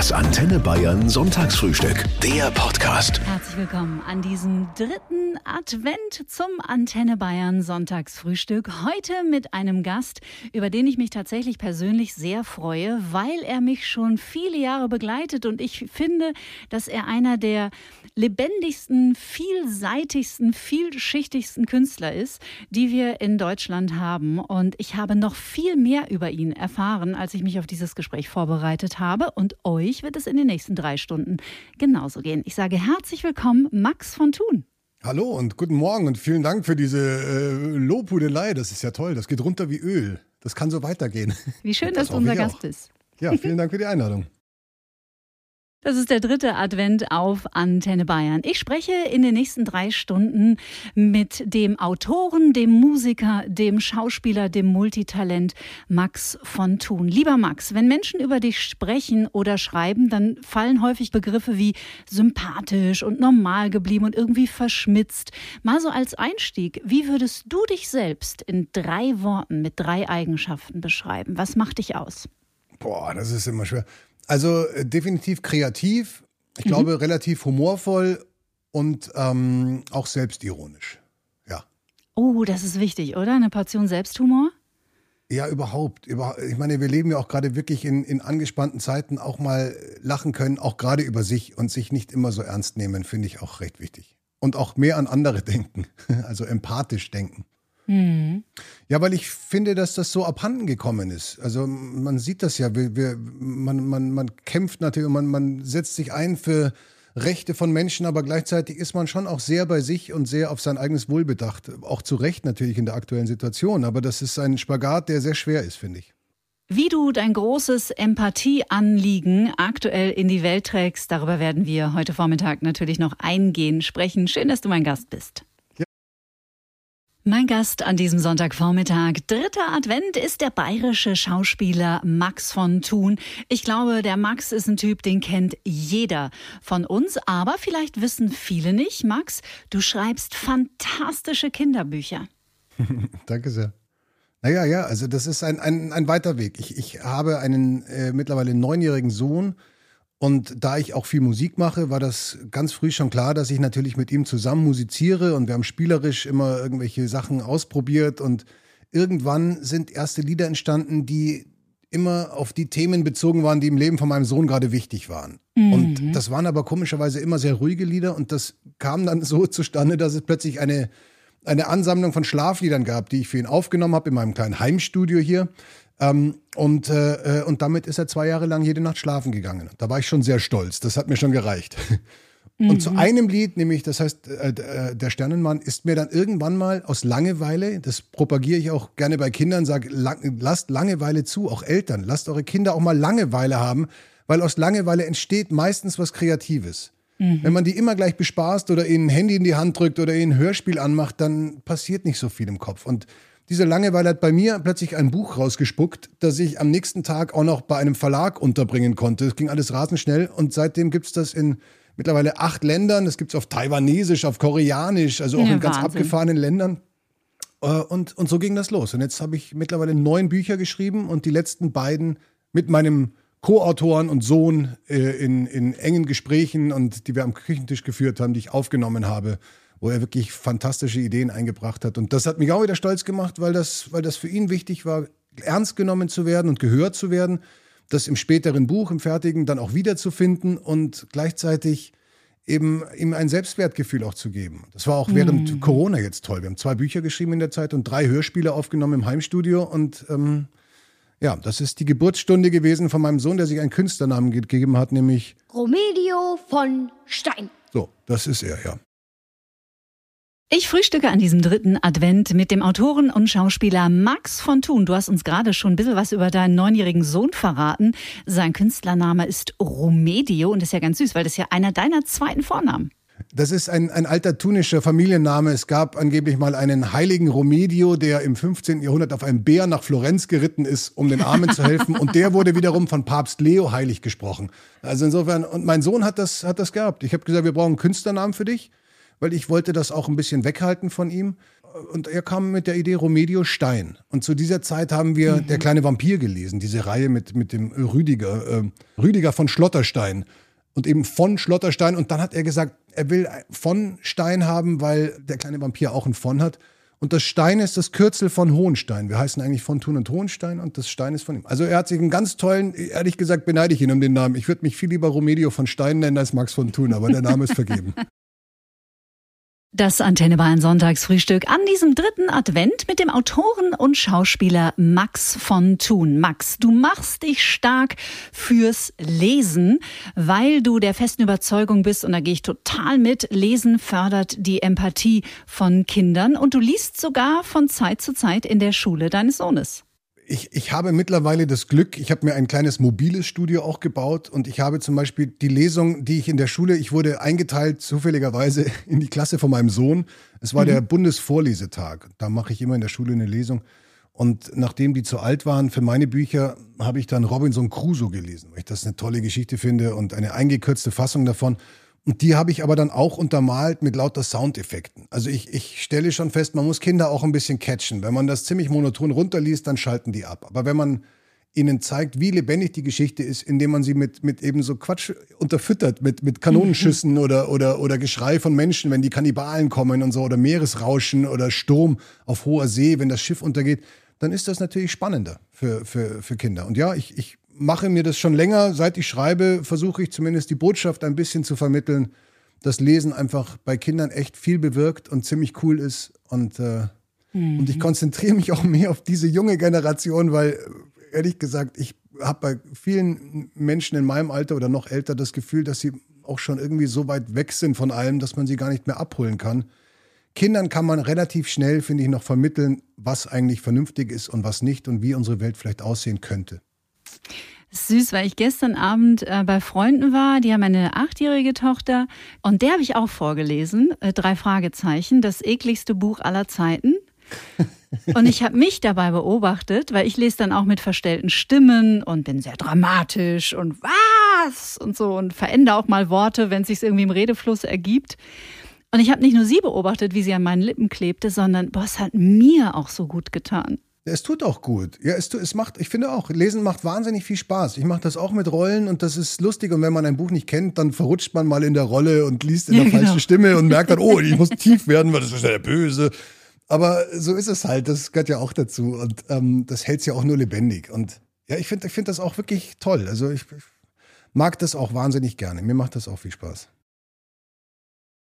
Das Antenne Bayern Sonntagsfrühstück. Der Podcast. Herzlich willkommen an diesem dritten Advent zum Antenne Bayern Sonntagsfrühstück. Heute mit einem Gast, über den ich mich tatsächlich persönlich sehr freue, weil er mich schon viele Jahre begleitet und ich finde, dass er einer der lebendigsten, vielseitigsten, vielschichtigsten Künstler ist, die wir in Deutschland haben. Und ich habe noch viel mehr über ihn erfahren, als ich mich auf dieses Gespräch vorbereitet habe. Und euch wird es in den nächsten drei Stunden genauso gehen. Ich sage herzlich willkommen, Max von Thun. Hallo und guten Morgen und vielen Dank für diese äh, Lobhudelei. Das ist ja toll. Das geht runter wie Öl. Das kann so weitergehen. Wie schön, das dass du unser Gast auch. bist. Ja, vielen Dank für die Einladung. Das ist der dritte Advent auf Antenne Bayern. Ich spreche in den nächsten drei Stunden mit dem Autoren, dem Musiker, dem Schauspieler, dem Multitalent Max von Thun. Lieber Max, wenn Menschen über dich sprechen oder schreiben, dann fallen häufig Begriffe wie sympathisch und normal geblieben und irgendwie verschmitzt. Mal so als Einstieg, wie würdest du dich selbst in drei Worten mit drei Eigenschaften beschreiben? Was macht dich aus? Boah, das ist immer schwer. Also äh, definitiv kreativ, ich mhm. glaube relativ humorvoll und ähm, auch selbstironisch. Ja. Oh, das ist wichtig, oder? Eine Portion Selbsthumor? Ja, überhaupt. Ich meine, wir leben ja auch gerade wirklich in, in angespannten Zeiten, auch mal lachen können, auch gerade über sich und sich nicht immer so ernst nehmen, finde ich auch recht wichtig. Und auch mehr an andere denken, also empathisch denken. Ja, weil ich finde, dass das so abhanden gekommen ist. Also man sieht das ja, wir, wir, man, man, man kämpft natürlich, man, man setzt sich ein für Rechte von Menschen, aber gleichzeitig ist man schon auch sehr bei sich und sehr auf sein eigenes Wohl bedacht. Auch zu Recht natürlich in der aktuellen Situation, aber das ist ein Spagat, der sehr schwer ist, finde ich. Wie du dein großes Empathieanliegen aktuell in die Welt trägst, darüber werden wir heute Vormittag natürlich noch eingehen, sprechen. Schön, dass du mein Gast bist. Mein Gast an diesem Sonntagvormittag, dritter Advent, ist der bayerische Schauspieler Max von Thun. Ich glaube, der Max ist ein Typ, den kennt jeder von uns, aber vielleicht wissen viele nicht. Max, du schreibst fantastische Kinderbücher. Danke sehr. Naja, ja, also das ist ein, ein, ein weiter Weg. Ich, ich habe einen äh, mittlerweile neunjährigen Sohn, und da ich auch viel Musik mache, war das ganz früh schon klar, dass ich natürlich mit ihm zusammen musiziere und wir haben spielerisch immer irgendwelche Sachen ausprobiert und irgendwann sind erste Lieder entstanden, die immer auf die Themen bezogen waren, die im Leben von meinem Sohn gerade wichtig waren. Mhm. Und das waren aber komischerweise immer sehr ruhige Lieder und das kam dann so zustande, dass es plötzlich eine, eine Ansammlung von Schlafliedern gab, die ich für ihn aufgenommen habe in meinem kleinen Heimstudio hier. Ähm, und, äh, äh, und damit ist er zwei Jahre lang jede Nacht schlafen gegangen. Da war ich schon sehr stolz. Das hat mir schon gereicht. Und mhm. zu einem Lied, nämlich, das heißt, äh, äh, der Sternenmann, ist mir dann irgendwann mal aus Langeweile, das propagiere ich auch gerne bei Kindern, sage, lang, lasst Langeweile zu, auch Eltern, lasst eure Kinder auch mal Langeweile haben, weil aus Langeweile entsteht meistens was Kreatives. Mhm. Wenn man die immer gleich bespaßt oder ihnen ein Handy in die Hand drückt oder ihnen ein Hörspiel anmacht, dann passiert nicht so viel im Kopf. Und diese Langeweile hat bei mir plötzlich ein Buch rausgespuckt, das ich am nächsten Tag auch noch bei einem Verlag unterbringen konnte. Es ging alles rasend schnell und seitdem gibt es das in mittlerweile acht Ländern. Das gibt es auf Taiwanesisch, auf Koreanisch, also auch ja, in ganz Wahnsinn. abgefahrenen Ländern. Äh, und, und so ging das los. Und jetzt habe ich mittlerweile neun Bücher geschrieben und die letzten beiden mit meinem Co-Autoren und Sohn äh, in, in engen Gesprächen und die wir am Küchentisch geführt haben, die ich aufgenommen habe wo er wirklich fantastische Ideen eingebracht hat. Und das hat mich auch wieder stolz gemacht, weil das, weil das für ihn wichtig war, ernst genommen zu werden und gehört zu werden, das im späteren Buch, im fertigen, dann auch wiederzufinden und gleichzeitig eben ihm ein Selbstwertgefühl auch zu geben. Das war auch während mhm. Corona jetzt toll. Wir haben zwei Bücher geschrieben in der Zeit und drei Hörspiele aufgenommen im Heimstudio und ähm, ja, das ist die Geburtsstunde gewesen von meinem Sohn, der sich einen Künstlernamen gegeben hat, nämlich Romedio von Stein. So, das ist er, ja. Ich frühstücke an diesem dritten Advent mit dem Autoren und Schauspieler Max von Thun. Du hast uns gerade schon ein bisschen was über deinen neunjährigen Sohn verraten. Sein Künstlername ist Romedio und das ist ja ganz süß, weil das ist ja einer deiner zweiten Vornamen. Das ist ein, ein alter tunischer Familienname. Es gab angeblich mal einen heiligen Romedio, der im 15. Jahrhundert auf einem Bär nach Florenz geritten ist, um den Armen zu helfen. Und der wurde wiederum von Papst Leo heilig gesprochen. Also insofern, und mein Sohn hat das, hat das gehabt. Ich habe gesagt, wir brauchen einen Künstlernamen für dich weil ich wollte das auch ein bisschen weghalten von ihm. und er kam mit der Idee Romedio Stein. Und zu dieser Zeit haben wir mhm. Der kleine Vampir gelesen, diese Reihe mit, mit dem Rüdiger, äh, Rüdiger von Schlotterstein. Und eben von Schlotterstein. Und dann hat er gesagt, er will von Stein haben, weil der kleine Vampir auch ein von hat. Und das Stein ist das Kürzel von Hohenstein. Wir heißen eigentlich von Thun und Hohenstein und das Stein ist von ihm. Also er hat sich einen ganz tollen, ehrlich gesagt beneide ich ihn um den Namen. Ich würde mich viel lieber Romedio von Stein nennen als Max von Thun, aber der Name ist vergeben. Das Antenne Bayern Sonntagsfrühstück an diesem dritten Advent mit dem Autoren und Schauspieler Max von Thun. Max, du machst dich stark fürs Lesen, weil du der festen Überzeugung bist, und da gehe ich total mit, Lesen fördert die Empathie von Kindern und du liest sogar von Zeit zu Zeit in der Schule deines Sohnes ich, ich habe mittlerweile das Glück, ich habe mir ein kleines mobiles Studio auch gebaut und ich habe zum Beispiel die Lesung, die ich in der Schule, ich wurde eingeteilt zufälligerweise in die Klasse von meinem Sohn. Es war mhm. der Bundesvorlesetag. Da mache ich immer in der Schule eine Lesung. Und nachdem die zu alt waren für meine Bücher, habe ich dann Robinson Crusoe gelesen, weil ich das eine tolle Geschichte finde und eine eingekürzte Fassung davon. Und die habe ich aber dann auch untermalt mit lauter Soundeffekten. Also ich, ich stelle schon fest, man muss Kinder auch ein bisschen catchen. Wenn man das ziemlich monoton runterliest, dann schalten die ab. Aber wenn man ihnen zeigt, wie lebendig die Geschichte ist, indem man sie mit, mit eben so Quatsch unterfüttert, mit, mit Kanonenschüssen oder, oder, oder Geschrei von Menschen, wenn die Kannibalen kommen und so, oder Meeresrauschen oder Sturm auf hoher See, wenn das Schiff untergeht, dann ist das natürlich spannender für, für, für Kinder. Und ja, ich, ich mache mir das schon länger. Seit ich schreibe, versuche ich zumindest die Botschaft ein bisschen zu vermitteln, dass Lesen einfach bei Kindern echt viel bewirkt und ziemlich cool ist. Und, äh, mhm. und ich konzentriere mich auch mehr auf diese junge Generation, weil ehrlich gesagt, ich habe bei vielen Menschen in meinem Alter oder noch älter das Gefühl, dass sie auch schon irgendwie so weit weg sind von allem, dass man sie gar nicht mehr abholen kann. Kindern kann man relativ schnell, finde ich, noch vermitteln, was eigentlich vernünftig ist und was nicht und wie unsere Welt vielleicht aussehen könnte. Süß, weil ich gestern Abend äh, bei Freunden war, die haben eine achtjährige Tochter und der habe ich auch vorgelesen, äh, drei Fragezeichen, das ekligste Buch aller Zeiten. Und ich habe mich dabei beobachtet, weil ich lese dann auch mit verstellten Stimmen und bin sehr dramatisch und was und so und verändere auch mal Worte, wenn es sich irgendwie im Redefluss ergibt. Und ich habe nicht nur sie beobachtet, wie sie an meinen Lippen klebte, sondern boah, es hat mir auch so gut getan. Es tut auch gut. Ja, es, es macht, ich finde auch, Lesen macht wahnsinnig viel Spaß. Ich mache das auch mit Rollen und das ist lustig. Und wenn man ein Buch nicht kennt, dann verrutscht man mal in der Rolle und liest in der ja, genau. falschen Stimme und merkt dann, oh, ich muss tief werden, weil das ist ja der Böse. Aber so ist es halt, das gehört ja auch dazu. Und ähm, das hält es ja auch nur lebendig. Und ja, ich finde ich find das auch wirklich toll. Also ich, ich mag das auch wahnsinnig gerne. Mir macht das auch viel Spaß.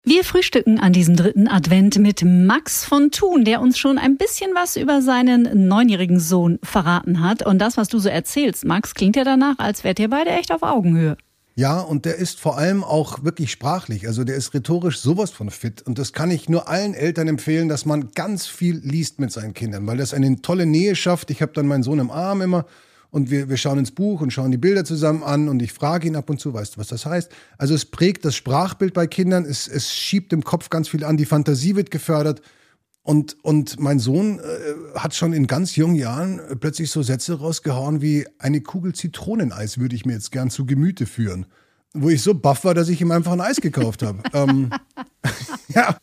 Wir frühstücken an diesem dritten Advent mit Max von Thun, der uns schon ein bisschen was über seinen neunjährigen Sohn verraten hat. Und das, was du so erzählst, Max, klingt ja danach, als wärt ihr beide echt auf Augenhöhe. Ja, und der ist vor allem auch wirklich sprachlich. Also der ist rhetorisch sowas von fit. Und das kann ich nur allen Eltern empfehlen, dass man ganz viel liest mit seinen Kindern, weil das eine tolle Nähe schafft. Ich habe dann meinen Sohn im Arm immer und wir, wir schauen ins Buch und schauen die Bilder zusammen an und ich frage ihn ab und zu, weißt du, was das heißt? Also es prägt das Sprachbild bei Kindern, es, es schiebt im Kopf ganz viel an, die Fantasie wird gefördert. Und, und mein Sohn äh, hat schon in ganz jungen Jahren äh, plötzlich so Sätze rausgehauen wie eine Kugel Zitroneneis würde ich mir jetzt gern zu Gemüte führen. Wo ich so baff war, dass ich ihm einfach ein Eis gekauft habe. ähm, ja,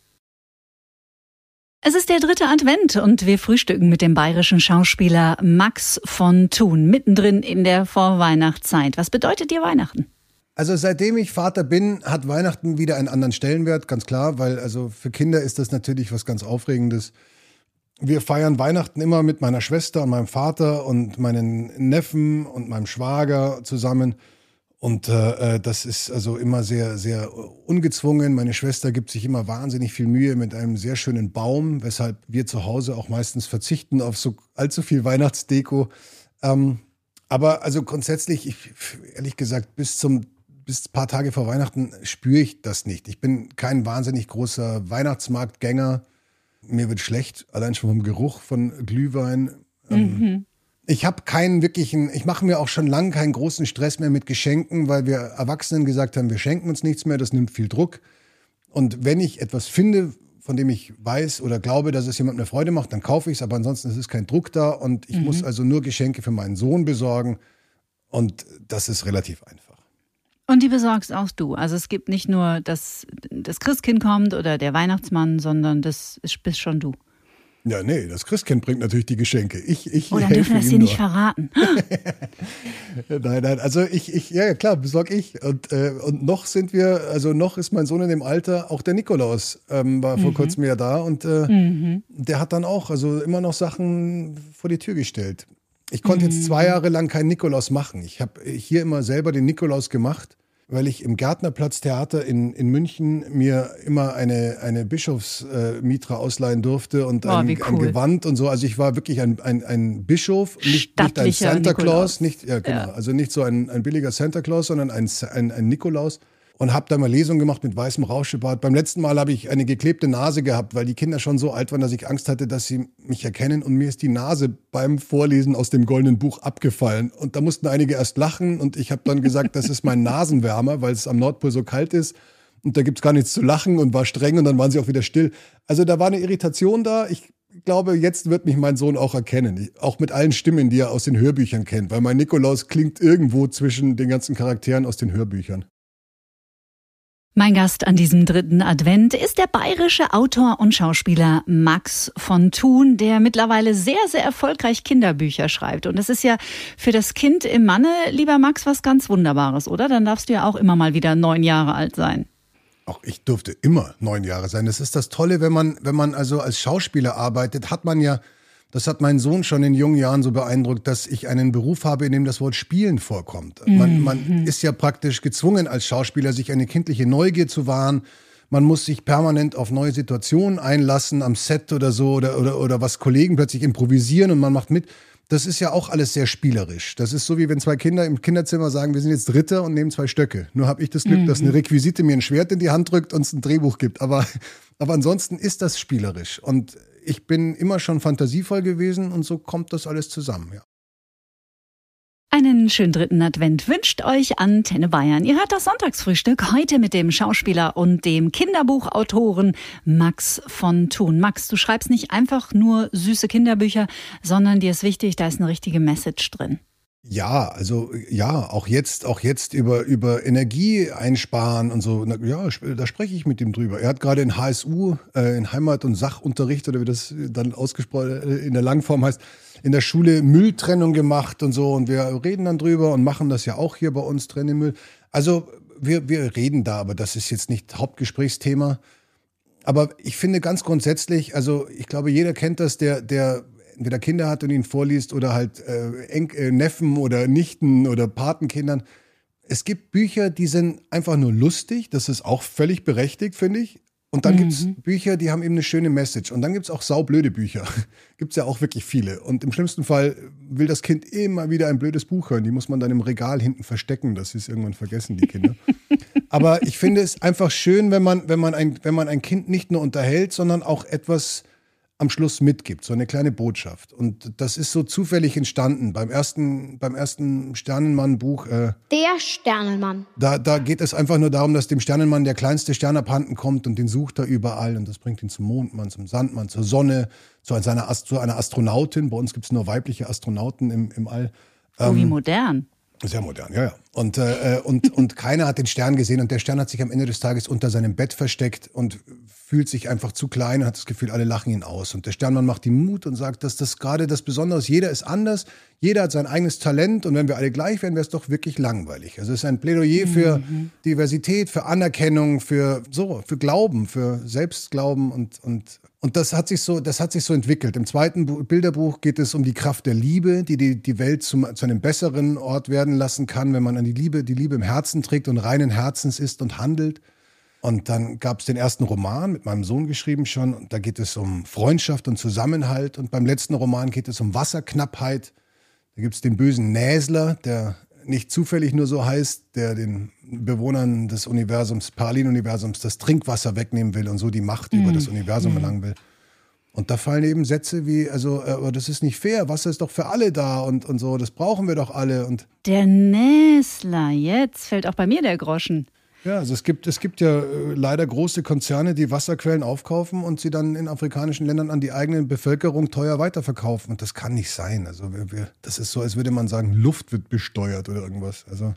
es ist der dritte Advent und wir frühstücken mit dem bayerischen Schauspieler Max von Thun, mittendrin in der Vorweihnachtszeit. Was bedeutet dir Weihnachten? Also seitdem ich Vater bin, hat Weihnachten wieder einen anderen Stellenwert, ganz klar, weil also für Kinder ist das natürlich was ganz Aufregendes. Wir feiern Weihnachten immer mit meiner Schwester und meinem Vater und meinen Neffen und meinem Schwager zusammen. Und äh, äh, das ist also immer sehr, sehr ungezwungen. Meine Schwester gibt sich immer wahnsinnig viel Mühe mit einem sehr schönen Baum, weshalb wir zu Hause auch meistens verzichten auf so allzu viel Weihnachtsdeko. Ähm, aber also grundsätzlich, ich, ehrlich gesagt, bis zum bis ein paar Tage vor Weihnachten spüre ich das nicht. Ich bin kein wahnsinnig großer Weihnachtsmarktgänger. Mir wird schlecht, allein schon vom Geruch von Glühwein. Ähm, mhm. Ich habe keinen wirklichen, ich mache mir auch schon lange keinen großen Stress mehr mit Geschenken, weil wir Erwachsenen gesagt haben, wir schenken uns nichts mehr, das nimmt viel Druck. Und wenn ich etwas finde, von dem ich weiß oder glaube, dass es jemandem eine Freude macht, dann kaufe ich es, aber ansonsten ist es kein Druck da und ich mhm. muss also nur Geschenke für meinen Sohn besorgen und das ist relativ einfach. Und die besorgst auch du. Also es gibt nicht nur, dass das Christkind kommt oder der Weihnachtsmann, sondern das bist schon du. Ja, nee, das Christkind bringt natürlich die Geschenke. Ich, ich Oder dürfen wir das hier nur. nicht verraten? nein, nein, also ich, ich, ja klar, besorg ich. Und, äh, und noch sind wir, also noch ist mein Sohn in dem Alter, auch der Nikolaus ähm, war vor mhm. kurzem ja da und äh, mhm. der hat dann auch, also immer noch Sachen vor die Tür gestellt. Ich konnte mhm. jetzt zwei Jahre lang keinen Nikolaus machen. Ich habe hier immer selber den Nikolaus gemacht weil ich im Gärtnerplatztheater in, in München mir immer eine, eine Bischofsmitra äh, ausleihen durfte und ein, oh, cool. ein, Gewand und so. Also ich war wirklich ein, ein, ein Bischof, nicht, nicht ein Santa Nikolaus. Claus, nicht, ja, genau, ja. also nicht so ein, ein billiger Santa Claus, sondern ein, ein, ein Nikolaus und habe da mal Lesungen gemacht mit weißem Rauschebart. Beim letzten Mal habe ich eine geklebte Nase gehabt, weil die Kinder schon so alt waren, dass ich Angst hatte, dass sie mich erkennen. Und mir ist die Nase beim Vorlesen aus dem goldenen Buch abgefallen. Und da mussten einige erst lachen. Und ich habe dann gesagt, das ist mein Nasenwärmer, weil es am Nordpol so kalt ist. Und da gibt's gar nichts zu lachen und war streng und dann waren sie auch wieder still. Also da war eine Irritation da. Ich glaube, jetzt wird mich mein Sohn auch erkennen. Auch mit allen Stimmen, die er aus den Hörbüchern kennt. Weil mein Nikolaus klingt irgendwo zwischen den ganzen Charakteren aus den Hörbüchern. Mein Gast an diesem dritten Advent ist der bayerische Autor und Schauspieler Max von Thun, der mittlerweile sehr, sehr erfolgreich Kinderbücher schreibt. Und das ist ja für das Kind im Manne, lieber Max, was ganz Wunderbares, oder? Dann darfst du ja auch immer mal wieder neun Jahre alt sein. Auch ich durfte immer neun Jahre sein. Das ist das Tolle, wenn man, wenn man also als Schauspieler arbeitet, hat man ja das hat meinen Sohn schon in jungen Jahren so beeindruckt, dass ich einen Beruf habe, in dem das Wort Spielen vorkommt. Man, man mhm. ist ja praktisch gezwungen als Schauspieler, sich eine kindliche Neugier zu wahren. Man muss sich permanent auf neue Situationen einlassen, am Set oder so, oder, oder, oder was Kollegen plötzlich improvisieren und man macht mit. Das ist ja auch alles sehr spielerisch. Das ist so, wie wenn zwei Kinder im Kinderzimmer sagen, wir sind jetzt Dritter und nehmen zwei Stöcke. Nur habe ich das Glück, mhm. dass eine Requisite mir ein Schwert in die Hand drückt und es ein Drehbuch gibt. Aber, aber ansonsten ist das spielerisch. Und ich bin immer schon fantasievoll gewesen und so kommt das alles zusammen, ja. Einen schönen dritten Advent wünscht euch Antenne Bayern. Ihr hört das Sonntagsfrühstück heute mit dem Schauspieler und dem Kinderbuchautoren Max von Thun. Max, du schreibst nicht einfach nur süße Kinderbücher, sondern dir ist wichtig, da ist eine richtige Message drin. Ja, also ja, auch jetzt, auch jetzt über, über Energie einsparen und so. Ja, da spreche ich mit ihm drüber. Er hat gerade in HSU, äh, in Heimat- und Sachunterricht oder wie das dann ausgesprochen äh, in der Langform heißt, in der Schule Mülltrennung gemacht und so. Und wir reden dann drüber und machen das ja auch hier bei uns, trennen Müll. Also wir, wir reden da, aber das ist jetzt nicht Hauptgesprächsthema. Aber ich finde ganz grundsätzlich, also ich glaube, jeder kennt das, der, der entweder Kinder hat und ihnen vorliest oder halt äh, Eng äh, Neffen oder Nichten oder Patenkindern. Es gibt Bücher, die sind einfach nur lustig. Das ist auch völlig berechtigt, finde ich. Und dann mhm. gibt es Bücher, die haben eben eine schöne Message. Und dann gibt es auch saublöde Bücher. gibt es ja auch wirklich viele. Und im schlimmsten Fall will das Kind immer wieder ein blödes Buch hören. Die muss man dann im Regal hinten verstecken, dass sie es irgendwann vergessen, die Kinder. Aber ich finde es einfach schön, wenn man, wenn, man ein, wenn man ein Kind nicht nur unterhält, sondern auch etwas am Schluss mitgibt, so eine kleine Botschaft. Und das ist so zufällig entstanden beim ersten, beim ersten Sternenmann-Buch. Äh, der Sternenmann. Da, da geht es einfach nur darum, dass dem Sternenmann der kleinste Stern abhanden kommt und den sucht er überall. Und das bringt ihn zum Mondmann, zum Sandmann, zur Sonne, zu einer, zu einer Astronautin. Bei uns gibt es nur weibliche Astronauten im, im All. Oh, wie ähm, modern. Sehr modern, ja, ja. Und, äh, und, und keiner hat den Stern gesehen und der Stern hat sich am Ende des Tages unter seinem Bett versteckt und fühlt sich einfach zu klein und hat das Gefühl, alle lachen ihn aus. Und der Sternmann macht ihm Mut und sagt, dass das gerade das Besondere ist. Jeder ist anders, jeder hat sein eigenes Talent und wenn wir alle gleich wären, wäre es doch wirklich langweilig. Also es ist ein Plädoyer für mhm. Diversität, für Anerkennung, für so, für Glauben, für Selbstglauben und, und und das hat sich so, das hat sich so entwickelt. Im zweiten Bilderbuch geht es um die Kraft der Liebe, die die, die Welt zum, zu einem besseren Ort werden lassen kann, wenn man an die Liebe, die Liebe im Herzen trägt und reinen Herzens ist und handelt. Und dann gab es den ersten Roman mit meinem Sohn geschrieben schon. Und da geht es um Freundschaft und Zusammenhalt. Und beim letzten Roman geht es um Wasserknappheit. Da gibt es den bösen Näsler, der nicht zufällig nur so heißt, der den Bewohnern des Universums, Paralleluniversums, das Trinkwasser wegnehmen will und so die Macht mhm. über das Universum mhm. erlangen will. Und da fallen eben Sätze wie, also, äh, aber das ist nicht fair, Wasser ist doch für alle da und, und so, das brauchen wir doch alle. Und der Näsler, jetzt fällt auch bei mir der Groschen. Ja, also es gibt, es gibt ja äh, leider große Konzerne, die Wasserquellen aufkaufen und sie dann in afrikanischen Ländern an die eigene Bevölkerung teuer weiterverkaufen. Und das kann nicht sein. Also wir, wir, das ist so, als würde man sagen, Luft wird besteuert oder irgendwas. Also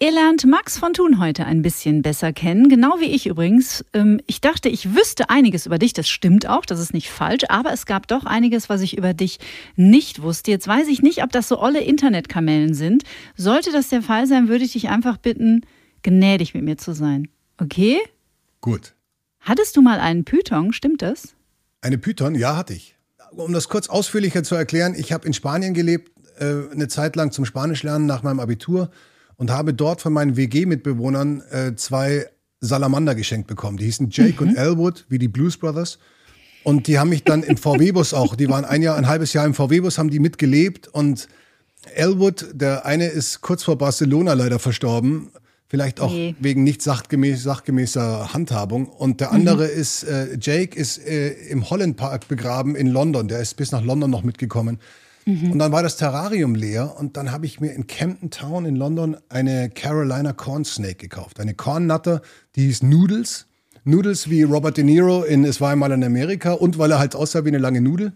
Ihr lernt Max von Thun heute ein bisschen besser kennen, genau wie ich übrigens. Ähm, ich dachte, ich wüsste einiges über dich, das stimmt auch, das ist nicht falsch, aber es gab doch einiges, was ich über dich nicht wusste. Jetzt weiß ich nicht, ob das so olle Internetkamellen sind. Sollte das der Fall sein, würde ich dich einfach bitten, gnädig mit mir zu sein. Okay? Gut. Hattest du mal einen Python, stimmt das? Eine Python, ja, hatte ich. Um das kurz ausführlicher zu erklären, ich habe in Spanien gelebt, äh, eine Zeit lang zum Spanisch lernen nach meinem Abitur und habe dort von meinen WG-Mitbewohnern äh, zwei Salamander geschenkt bekommen. Die hießen Jake mhm. und Elwood, wie die Blues Brothers. Und die haben mich dann im VW-Bus auch, die waren ein Jahr, ein halbes Jahr im VW-Bus, haben die mitgelebt. Und Elwood, der eine ist kurz vor Barcelona leider verstorben. Vielleicht auch nee. wegen nicht sachgemäß, sachgemäßer Handhabung. Und der andere mhm. ist, äh, Jake ist äh, im Holland Park begraben in London. Der ist bis nach London noch mitgekommen. Mhm. Und dann war das Terrarium leer und dann habe ich mir in Camden Town in London eine Carolina Corn Snake gekauft. Eine Cornnutter, die hieß Noodles. Noodles wie Robert De Niro in Es war einmal in Amerika und weil er halt aussah wie eine lange Nudel.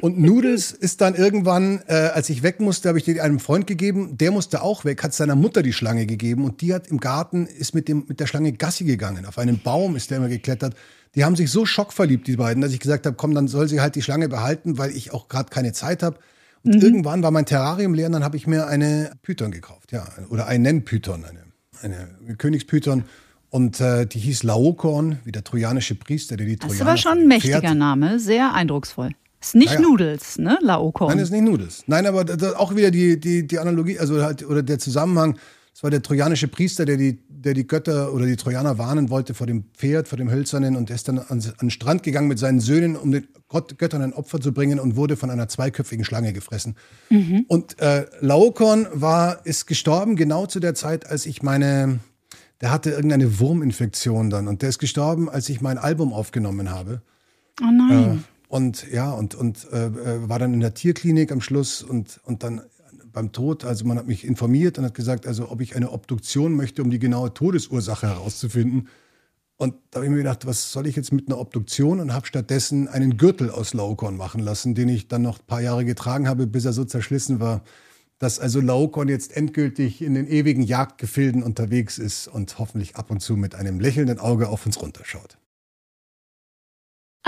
Und Noodles ist dann irgendwann, äh, als ich weg musste, habe ich die einem Freund gegeben. Der musste auch weg, hat seiner Mutter die Schlange gegeben und die hat im Garten ist mit dem mit der Schlange Gassi gegangen. Auf einen Baum ist der immer geklettert. Die haben sich so schockverliebt, die beiden, dass ich gesagt habe, komm, dann soll sie halt die Schlange behalten, weil ich auch gerade keine Zeit habe. Und mhm. irgendwann war mein Terrarium leer und dann habe ich mir eine Python gekauft, ja, oder einen Python, eine, eine Königspython. Und äh, die hieß Laokorn, wie der trojanische Priester, der die Trojaner. Das aber schon ein mächtiger. Name, sehr eindrucksvoll. Ist nicht naja. Noodles, ne? Laokorn. Nein, ist nicht Noodles. Nein, aber auch wieder die, die, die Analogie, also halt, oder der Zusammenhang. Es war der trojanische Priester, der die, der die Götter oder die Trojaner warnen wollte vor dem Pferd, vor dem Hölzernen und ist dann an, an den Strand gegangen mit seinen Söhnen, um den Gott, Göttern ein Opfer zu bringen und wurde von einer zweiköpfigen Schlange gefressen. Mhm. Und äh, Laokorn war, ist gestorben genau zu der Zeit, als ich meine, der hatte irgendeine Wurminfektion dann und der ist gestorben, als ich mein Album aufgenommen habe. Oh nein. Äh, und ja, und, und äh, äh, war dann in der Tierklinik am Schluss und, und dann beim Tod, also man hat mich informiert und hat gesagt, also ob ich eine Obduktion möchte, um die genaue Todesursache herauszufinden. Und da habe ich mir gedacht, was soll ich jetzt mit einer Obduktion und habe stattdessen einen Gürtel aus Laokorn machen lassen, den ich dann noch ein paar Jahre getragen habe, bis er so zerschlissen war, dass also Laokorn jetzt endgültig in den ewigen Jagdgefilden unterwegs ist und hoffentlich ab und zu mit einem lächelnden Auge auf uns runterschaut.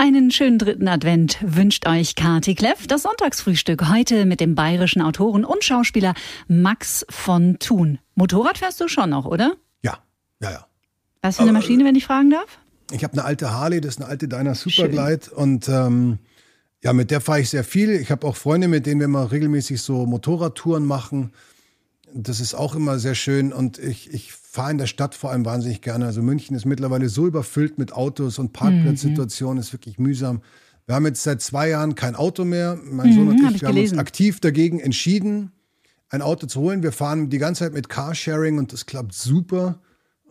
Einen schönen dritten Advent wünscht euch Kati Kleff. Das Sonntagsfrühstück heute mit dem bayerischen Autoren und Schauspieler Max von Thun. Motorrad fährst du schon noch, oder? Ja, ja, ja. Was für eine Maschine, wenn ich fragen darf? Ich habe eine alte Harley, das ist eine alte Dyna Superglide und ähm, ja, mit der fahre ich sehr viel. Ich habe auch Freunde, mit denen wir mal regelmäßig so Motorradtouren machen. Das ist auch immer sehr schön und ich, ich fahre in der Stadt vor allem wahnsinnig gerne. Also München ist mittlerweile so überfüllt mit Autos und Parkplatzsituationen, mhm. ist wirklich mühsam. Wir haben jetzt seit zwei Jahren kein Auto mehr. Mein mhm, Sohn und ich, ich wir gelesen. haben uns aktiv dagegen entschieden, ein Auto zu holen. Wir fahren die ganze Zeit mit Carsharing und das klappt super.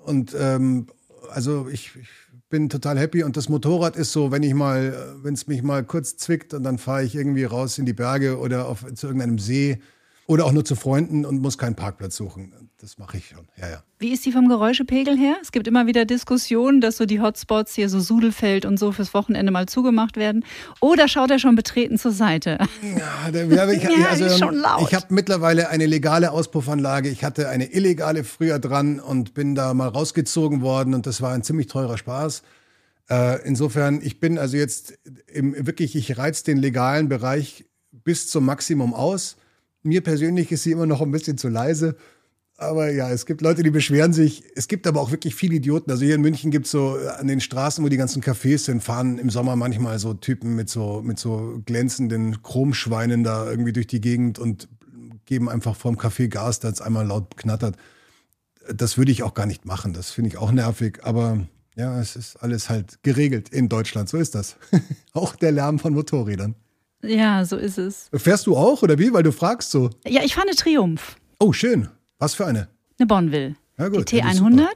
Und ähm, also ich, ich bin total happy. Und das Motorrad ist so, wenn ich mal, wenn es mich mal kurz zwickt und dann fahre ich irgendwie raus in die Berge oder auf, zu irgendeinem See oder auch nur zu Freunden und muss keinen Parkplatz suchen. Das mache ich schon. Ja, ja. Wie ist die vom Geräuschepegel her? Es gibt immer wieder Diskussionen, dass so die Hotspots hier so Sudelfeld und so fürs Wochenende mal zugemacht werden. Oder schaut er schon betreten zur Seite? Ja, der, ja, ich, ja also, ist schon laut. Ich habe mittlerweile eine legale Auspuffanlage. Ich hatte eine illegale früher dran und bin da mal rausgezogen worden und das war ein ziemlich teurer Spaß. Äh, insofern, ich bin also jetzt im, wirklich, ich reiz den legalen Bereich bis zum Maximum aus mir persönlich ist sie immer noch ein bisschen zu leise. Aber ja, es gibt Leute, die beschweren sich. Es gibt aber auch wirklich viele Idioten. Also hier in München gibt es so äh, an den Straßen, wo die ganzen Cafés sind, fahren im Sommer manchmal so Typen mit so, mit so glänzenden Chromschweinen da irgendwie durch die Gegend und geben einfach vorm Café Gas, da es einmal laut knattert. Das würde ich auch gar nicht machen. Das finde ich auch nervig. Aber ja, es ist alles halt geregelt in Deutschland. So ist das. auch der Lärm von Motorrädern. Ja, so ist es. Fährst du auch oder wie? Weil du fragst so. Ja, ich fahre eine Triumph. Oh, schön. Was für eine? Eine Bonville. Ja, gut. Die T100. Ja,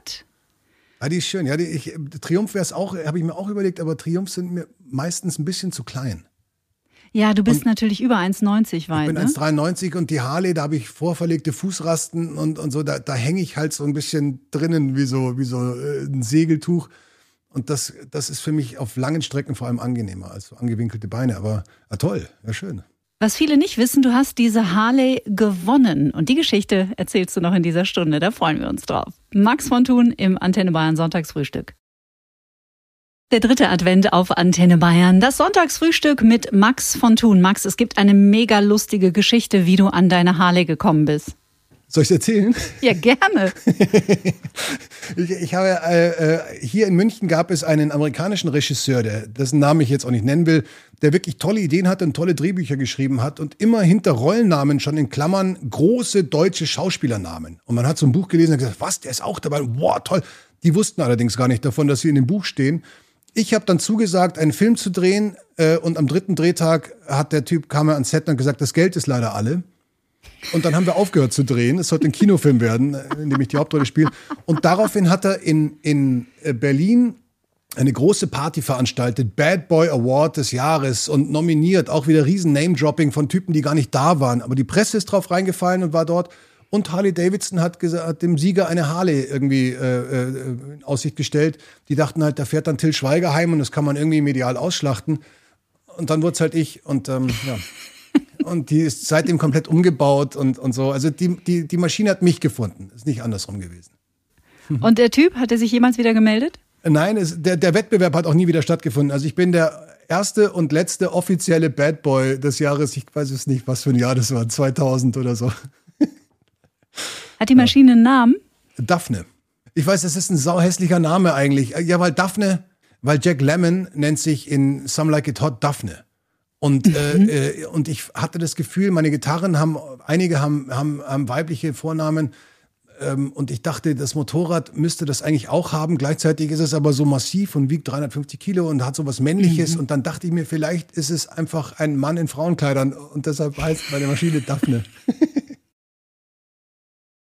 ah, die ist schön. Ja, die, ich, Triumph wäre es auch, habe ich mir auch überlegt, aber Triumph sind mir meistens ein bisschen zu klein. Ja, du bist und natürlich über 1,90 weit. Ich bin ne? 1,93 und die Harley, da habe ich vorverlegte Fußrasten und, und so, da, da hänge ich halt so ein bisschen drinnen wie so, wie so äh, ein Segeltuch. Und das, das ist für mich auf langen Strecken vor allem angenehmer als so angewinkelte Beine. Aber ah, toll, ja schön. Was viele nicht wissen, du hast diese Harley gewonnen. Und die Geschichte erzählst du noch in dieser Stunde. Da freuen wir uns drauf. Max von Thun im Antenne Bayern Sonntagsfrühstück. Der dritte Advent auf Antenne Bayern. Das Sonntagsfrühstück mit Max von Thun. Max, es gibt eine mega lustige Geschichte, wie du an deine Harley gekommen bist. Soll ich erzählen? Ja, gerne. ich, ich, habe äh, äh, hier in München gab es einen amerikanischen Regisseur, der, dessen Namen ich jetzt auch nicht nennen will, der wirklich tolle Ideen hatte und tolle Drehbücher geschrieben hat und immer hinter Rollennamen schon in Klammern große deutsche Schauspielernamen. Und man hat so ein Buch gelesen und gesagt, was, der ist auch dabei. Boah, toll. Die wussten allerdings gar nicht davon, dass sie in dem Buch stehen. Ich habe dann zugesagt, einen Film zu drehen äh, und am dritten Drehtag hat der Typ kam er ans Set und gesagt, das Geld ist leider alle. Und dann haben wir aufgehört zu drehen. Es sollte ein Kinofilm werden, in dem ich die Hauptrolle spiele. Und daraufhin hat er in, in äh, Berlin eine große Party veranstaltet, Bad Boy Award des Jahres und nominiert, auch wieder riesen Name-Dropping von Typen, die gar nicht da waren. Aber die Presse ist drauf reingefallen und war dort. Und Harley Davidson hat, hat dem Sieger eine Harley irgendwie äh, äh, in Aussicht gestellt. Die dachten halt, da fährt dann Till Schweiger heim und das kann man irgendwie medial ausschlachten. Und dann wurde es halt ich. Und ähm, ja. Und die ist seitdem komplett umgebaut und, und so. Also die, die, die Maschine hat mich gefunden. Ist nicht andersrum gewesen. Und der Typ, hat er sich jemals wieder gemeldet? Nein, es, der, der Wettbewerb hat auch nie wieder stattgefunden. Also ich bin der erste und letzte offizielle Bad Boy des Jahres. Ich weiß es nicht, was für ein Jahr das war, 2000 oder so. Hat die Maschine einen Namen? Daphne. Ich weiß, das ist ein sauhässlicher Name eigentlich. Ja, weil Daphne, weil Jack Lemmon nennt sich in Some Like It Hot Daphne. Und, äh, mhm. äh, und ich hatte das Gefühl, meine Gitarren haben, einige haben, haben, haben weibliche Vornamen. Ähm, und ich dachte, das Motorrad müsste das eigentlich auch haben. Gleichzeitig ist es aber so massiv und wiegt 350 Kilo und hat so was Männliches. Mhm. Und dann dachte ich mir, vielleicht ist es einfach ein Mann in Frauenkleidern. Und deshalb heißt meine Maschine Daphne.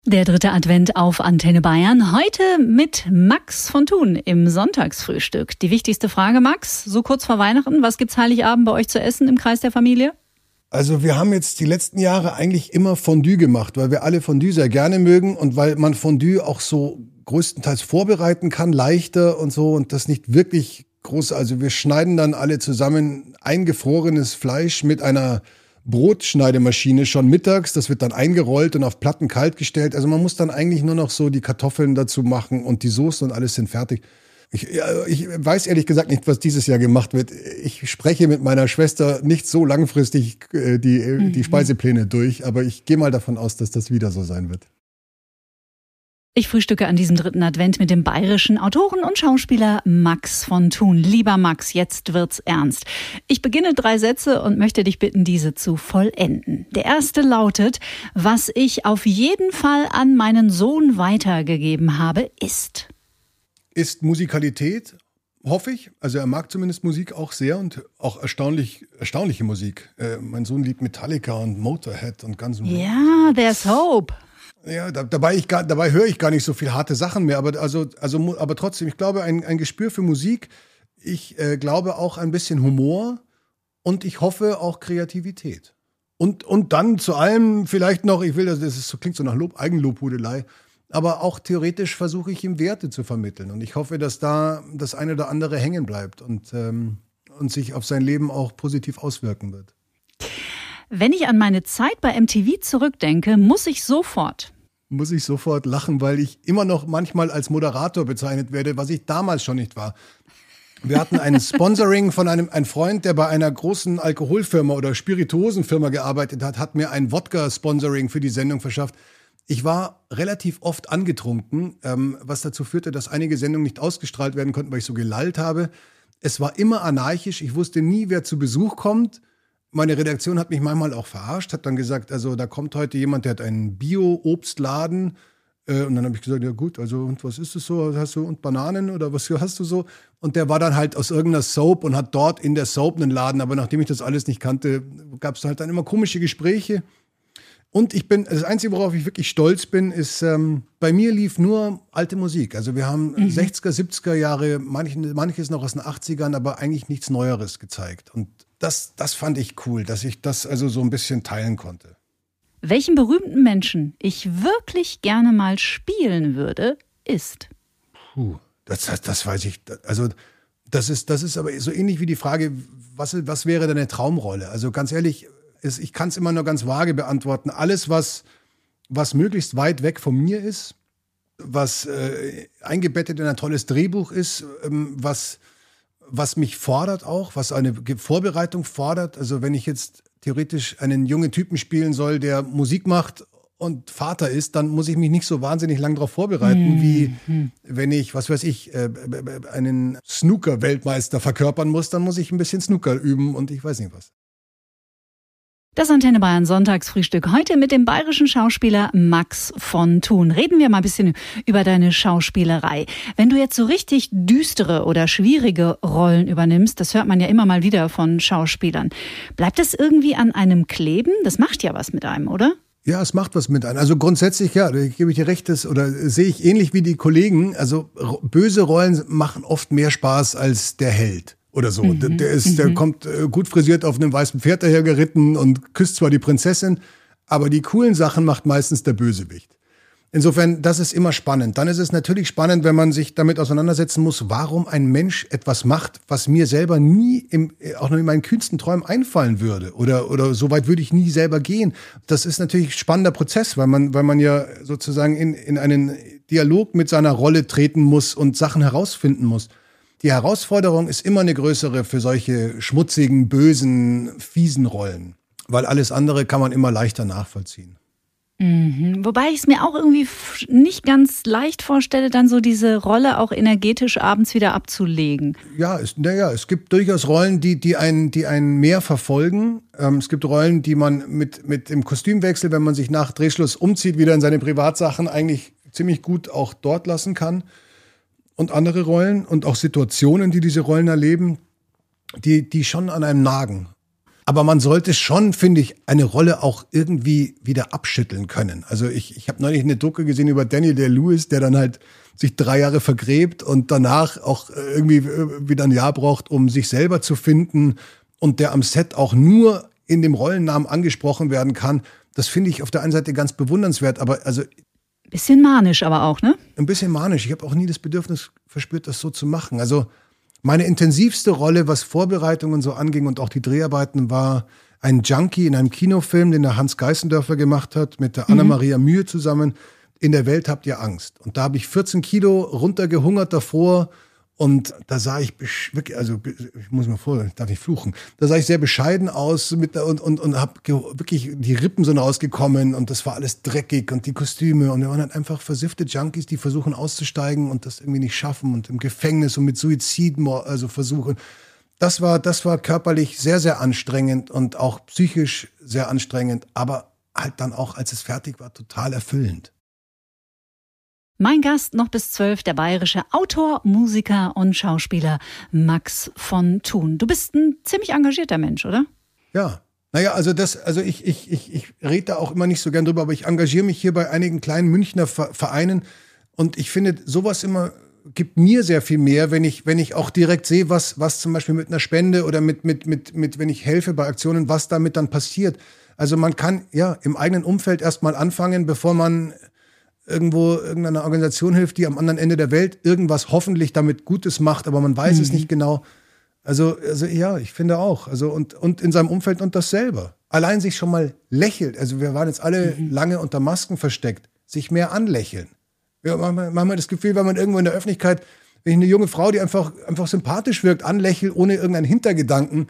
Der dritte Advent auf Antenne Bayern. Heute mit Max von Thun im Sonntagsfrühstück. Die wichtigste Frage, Max, so kurz vor Weihnachten, was gibt's Heiligabend bei euch zu essen im Kreis der Familie? Also wir haben jetzt die letzten Jahre eigentlich immer Fondue gemacht, weil wir alle Fondue sehr gerne mögen und weil man Fondue auch so größtenteils vorbereiten kann, leichter und so und das nicht wirklich groß. Also wir schneiden dann alle zusammen eingefrorenes Fleisch mit einer Brotschneidemaschine schon mittags. Das wird dann eingerollt und auf Platten kalt gestellt. Also man muss dann eigentlich nur noch so die Kartoffeln dazu machen und die Soße und alles sind fertig. Ich, ich weiß ehrlich gesagt nicht, was dieses Jahr gemacht wird. Ich spreche mit meiner Schwester nicht so langfristig äh, die, die mhm. Speisepläne durch, aber ich gehe mal davon aus, dass das wieder so sein wird. Ich frühstücke an diesem dritten Advent mit dem bayerischen Autoren und Schauspieler Max von Thun. Lieber Max, jetzt wird's ernst. Ich beginne drei Sätze und möchte dich bitten, diese zu vollenden. Der erste lautet, was ich auf jeden Fall an meinen Sohn weitergegeben habe, ist. Ist Musikalität, hoffe ich. Also er mag zumindest Musik auch sehr und auch erstaunlich, erstaunliche Musik. Äh, mein Sohn liebt Metallica und Motorhead und ganz Ja, there's hope. Ja, da, dabei, ich gar, dabei höre ich gar nicht so viel harte Sachen mehr, aber, also, also, aber trotzdem, ich glaube, ein, ein Gespür für Musik, ich äh, glaube auch ein bisschen Humor und ich hoffe auch Kreativität. Und, und dann zu allem vielleicht noch, ich will, das, ist, klingt so nach Lob, Eigenlobhudelei, aber auch theoretisch versuche ich ihm Werte zu vermitteln. Und ich hoffe, dass da das eine oder andere hängen bleibt und, ähm, und sich auf sein Leben auch positiv auswirken wird. Wenn ich an meine Zeit bei MTV zurückdenke, muss ich sofort muss ich sofort lachen, weil ich immer noch manchmal als Moderator bezeichnet werde, was ich damals schon nicht war. Wir hatten ein Sponsoring von einem ein Freund, der bei einer großen Alkoholfirma oder Spirituosenfirma gearbeitet hat, hat mir ein Wodka-Sponsoring für die Sendung verschafft. Ich war relativ oft angetrunken, ähm, was dazu führte, dass einige Sendungen nicht ausgestrahlt werden konnten, weil ich so gelallt habe. Es war immer anarchisch. Ich wusste nie, wer zu Besuch kommt meine Redaktion hat mich manchmal auch verarscht, hat dann gesagt, also da kommt heute jemand, der hat einen Bio-Obstladen. Äh, und dann habe ich gesagt, ja gut, also und was ist das so? Hast du und Bananen oder was hast du so? Und der war dann halt aus irgendeiner Soap und hat dort in der Soap einen Laden. Aber nachdem ich das alles nicht kannte, gab es halt dann immer komische Gespräche. Und ich bin, das Einzige, worauf ich wirklich stolz bin, ist, ähm, bei mir lief nur alte Musik. Also wir haben mhm. 60er, 70er Jahre, manches, manches noch aus den 80ern, aber eigentlich nichts Neueres gezeigt. Und das, das fand ich cool, dass ich das also so ein bisschen teilen konnte. Welchen berühmten Menschen ich wirklich gerne mal spielen würde, ist. Puh, das, das, das weiß ich. Also, das ist, das ist aber so ähnlich wie die Frage, was, was wäre deine Traumrolle? Also ganz ehrlich, ist, ich kann es immer nur ganz vage beantworten. Alles, was, was möglichst weit weg von mir ist, was äh, eingebettet in ein tolles Drehbuch ist, ähm, was, was mich fordert auch, was eine Vorbereitung fordert. Also wenn ich jetzt theoretisch einen jungen Typen spielen soll, der Musik macht und Vater ist, dann muss ich mich nicht so wahnsinnig lang darauf vorbereiten, mhm. wie wenn ich, was weiß ich, äh, einen Snooker-Weltmeister verkörpern muss, dann muss ich ein bisschen Snooker üben und ich weiß nicht was. Das Antenne Bayern Sonntagsfrühstück heute mit dem bayerischen Schauspieler Max von Thun. Reden wir mal ein bisschen über deine Schauspielerei. Wenn du jetzt so richtig düstere oder schwierige Rollen übernimmst, das hört man ja immer mal wieder von Schauspielern. Bleibt das irgendwie an einem kleben? Das macht ja was mit einem, oder? Ja, es macht was mit einem. Also grundsätzlich, ja, da gebe ich dir recht, das, oder sehe ich ähnlich wie die Kollegen. Also böse Rollen machen oft mehr Spaß als der Held oder so. Mhm. Der, der, ist, der mhm. kommt äh, gut frisiert auf einem weißen Pferd dahergeritten und küsst zwar die Prinzessin, aber die coolen Sachen macht meistens der Bösewicht. Insofern, das ist immer spannend. Dann ist es natürlich spannend, wenn man sich damit auseinandersetzen muss, warum ein Mensch etwas macht, was mir selber nie, im, äh, auch nur in meinen kühnsten Träumen einfallen würde. Oder, oder so weit würde ich nie selber gehen. Das ist natürlich ein spannender Prozess, weil man, weil man ja sozusagen in, in einen Dialog mit seiner Rolle treten muss und Sachen herausfinden muss. Die Herausforderung ist immer eine größere für solche schmutzigen, bösen, fiesen Rollen, weil alles andere kann man immer leichter nachvollziehen. Mhm. Wobei ich es mir auch irgendwie nicht ganz leicht vorstelle, dann so diese Rolle auch energetisch abends wieder abzulegen. Ja, es, naja, es gibt durchaus Rollen, die, die, einen, die einen mehr verfolgen. Ähm, es gibt Rollen, die man mit, mit dem Kostümwechsel, wenn man sich nach Drehschluss umzieht, wieder in seine Privatsachen eigentlich ziemlich gut auch dort lassen kann und andere Rollen und auch Situationen, die diese Rollen erleben, die, die schon an einem nagen. Aber man sollte schon, finde ich, eine Rolle auch irgendwie wieder abschütteln können. Also ich, ich habe neulich eine Doku gesehen über Daniel Day Lewis, der dann halt sich drei Jahre vergräbt und danach auch irgendwie äh, wieder ein Jahr braucht, um sich selber zu finden und der am Set auch nur in dem Rollennamen angesprochen werden kann. Das finde ich auf der einen Seite ganz bewundernswert, aber also Bisschen manisch aber auch, ne? Ein bisschen manisch. Ich habe auch nie das Bedürfnis verspürt, das so zu machen. Also meine intensivste Rolle, was Vorbereitungen so anging und auch die Dreharbeiten, war ein Junkie in einem Kinofilm, den der Hans Geißendörfer gemacht hat, mit der mhm. Anna-Maria Mühe zusammen. In der Welt habt ihr Angst. Und da habe ich 14 Kilo runtergehungert davor und da sah ich wirklich, also ich muss mir vor, darf ich fluchen. Da sah ich sehr bescheiden aus mit, und und und habe wirklich die Rippen sind rausgekommen und das war alles dreckig und die Kostüme und wir waren halt einfach versiffte Junkies, die versuchen auszusteigen und das irgendwie nicht schaffen und im Gefängnis und mit Suizid also versuchen. Das war das war körperlich sehr sehr anstrengend und auch psychisch sehr anstrengend, aber halt dann auch als es fertig war total erfüllend. Mein Gast noch bis zwölf, der bayerische Autor, Musiker und Schauspieler Max von Thun. Du bist ein ziemlich engagierter Mensch, oder? Ja. Naja, also das, also ich, ich, ich, ich rede da auch immer nicht so gern drüber, aber ich engagiere mich hier bei einigen kleinen Münchner Vereinen und ich finde sowas immer gibt mir sehr viel mehr, wenn ich, wenn ich auch direkt sehe, was, was zum Beispiel mit einer Spende oder mit, mit, mit, mit, wenn ich helfe bei Aktionen, was damit dann passiert. Also man kann ja im eigenen Umfeld erstmal anfangen, bevor man irgendwo irgendeiner Organisation hilft, die am anderen Ende der Welt irgendwas hoffentlich damit Gutes macht, aber man weiß mhm. es nicht genau. Also, also ja, ich finde auch. Also und, und in seinem Umfeld und das selber. Allein sich schon mal lächelt. Also wir waren jetzt alle mhm. lange unter Masken versteckt. Sich mehr anlächeln. Wir haben manchmal das Gefühl, wenn man irgendwo in der Öffentlichkeit, wenn ich eine junge Frau, die einfach, einfach sympathisch wirkt, anlächelt, ohne irgendeinen Hintergedanken,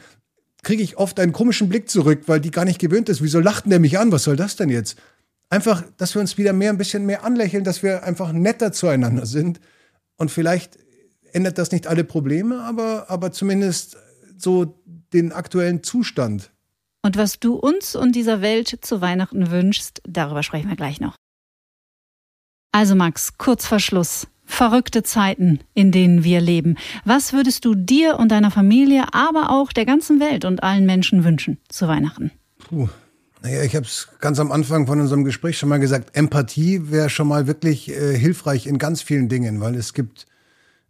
kriege ich oft einen komischen Blick zurück, weil die gar nicht gewöhnt ist. Wieso lacht der mich an? Was soll das denn jetzt? Einfach, dass wir uns wieder mehr ein bisschen mehr anlächeln, dass wir einfach netter zueinander sind. Und vielleicht ändert das nicht alle Probleme, aber, aber zumindest so den aktuellen Zustand. Und was du uns und dieser Welt zu Weihnachten wünschst, darüber sprechen wir gleich noch. Also Max, kurz vor Schluss. Verrückte Zeiten, in denen wir leben. Was würdest du dir und deiner Familie, aber auch der ganzen Welt und allen Menschen wünschen zu Weihnachten? Puh, naja, ich habe es ganz am Anfang von unserem Gespräch schon mal gesagt, Empathie wäre schon mal wirklich äh, hilfreich in ganz vielen Dingen, weil es gibt,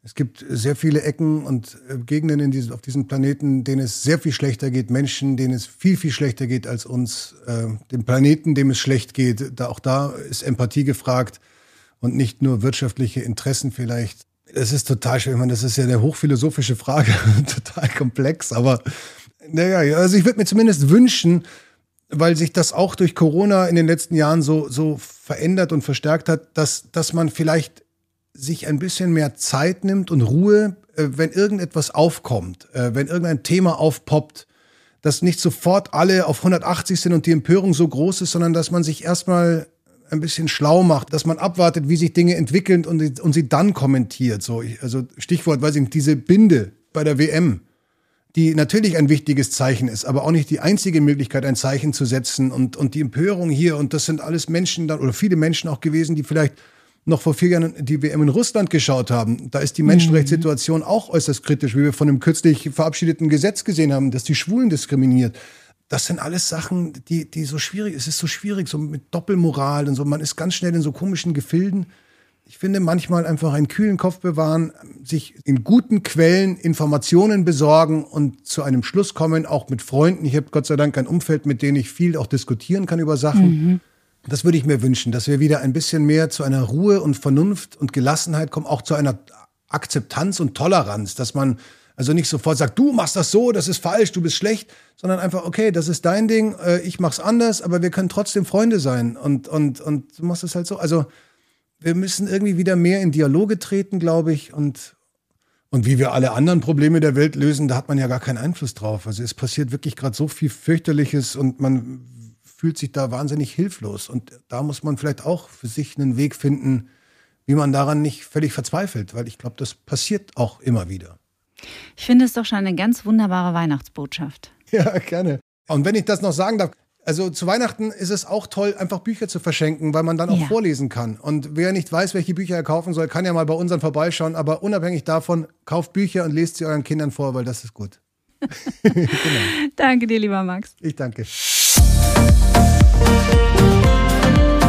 es gibt sehr viele Ecken und äh, Gegenden diesem, auf diesem Planeten, denen es sehr viel schlechter geht, Menschen, denen es viel, viel schlechter geht als uns, äh, dem Planeten, dem es schlecht geht. Da, auch da ist Empathie gefragt und nicht nur wirtschaftliche Interessen vielleicht. Es ist total schwer, ich meine, das ist ja eine hochphilosophische Frage, total komplex, aber naja, also ich würde mir zumindest wünschen, weil sich das auch durch Corona in den letzten Jahren so, so verändert und verstärkt hat, dass, dass man vielleicht sich ein bisschen mehr Zeit nimmt und Ruhe, äh, wenn irgendetwas aufkommt, äh, wenn irgendein Thema aufpoppt, dass nicht sofort alle auf 180 sind und die Empörung so groß ist, sondern dass man sich erstmal ein bisschen schlau macht, dass man abwartet, wie sich Dinge entwickeln und, und sie dann kommentiert. So, also Stichwort, weiß ich nicht, diese Binde bei der WM die natürlich ein wichtiges Zeichen ist, aber auch nicht die einzige Möglichkeit, ein Zeichen zu setzen. Und, und die Empörung hier, und das sind alles Menschen dann, oder viele Menschen auch gewesen, die vielleicht noch vor vier Jahren die WM in Russland geschaut haben. Da ist die Menschenrechtssituation auch äußerst kritisch, wie wir von einem kürzlich verabschiedeten Gesetz gesehen haben, das die Schwulen diskriminiert. Das sind alles Sachen, die, die so schwierig, es ist so schwierig, so mit Doppelmoral und so. Man ist ganz schnell in so komischen Gefilden ich finde manchmal einfach einen kühlen Kopf bewahren, sich in guten Quellen Informationen besorgen und zu einem Schluss kommen, auch mit Freunden. Ich habe Gott sei Dank ein Umfeld, mit dem ich viel auch diskutieren kann über Sachen. Mhm. Das würde ich mir wünschen, dass wir wieder ein bisschen mehr zu einer Ruhe und Vernunft und Gelassenheit kommen, auch zu einer Akzeptanz und Toleranz, dass man also nicht sofort sagt, du machst das so, das ist falsch, du bist schlecht, sondern einfach, okay, das ist dein Ding, äh, ich mach's anders, aber wir können trotzdem Freunde sein und, und, und du machst es halt so. Also wir müssen irgendwie wieder mehr in Dialoge treten, glaube ich. Und, und wie wir alle anderen Probleme der Welt lösen, da hat man ja gar keinen Einfluss drauf. Also es passiert wirklich gerade so viel fürchterliches und man fühlt sich da wahnsinnig hilflos. Und da muss man vielleicht auch für sich einen Weg finden, wie man daran nicht völlig verzweifelt, weil ich glaube, das passiert auch immer wieder. Ich finde es doch schon eine ganz wunderbare Weihnachtsbotschaft. Ja, gerne. Und wenn ich das noch sagen darf, also zu Weihnachten ist es auch toll, einfach Bücher zu verschenken, weil man dann auch ja. vorlesen kann. Und wer nicht weiß, welche Bücher er kaufen soll, kann ja mal bei unseren vorbeischauen. Aber unabhängig davon, kauft Bücher und lest sie euren Kindern vor, weil das ist gut. genau. Danke dir, lieber Max. Ich danke.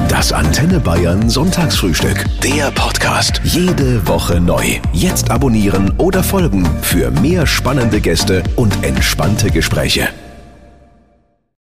Das Antenne Bayern Sonntagsfrühstück. Der Podcast. Jede Woche neu. Jetzt abonnieren oder folgen für mehr spannende Gäste und entspannte Gespräche.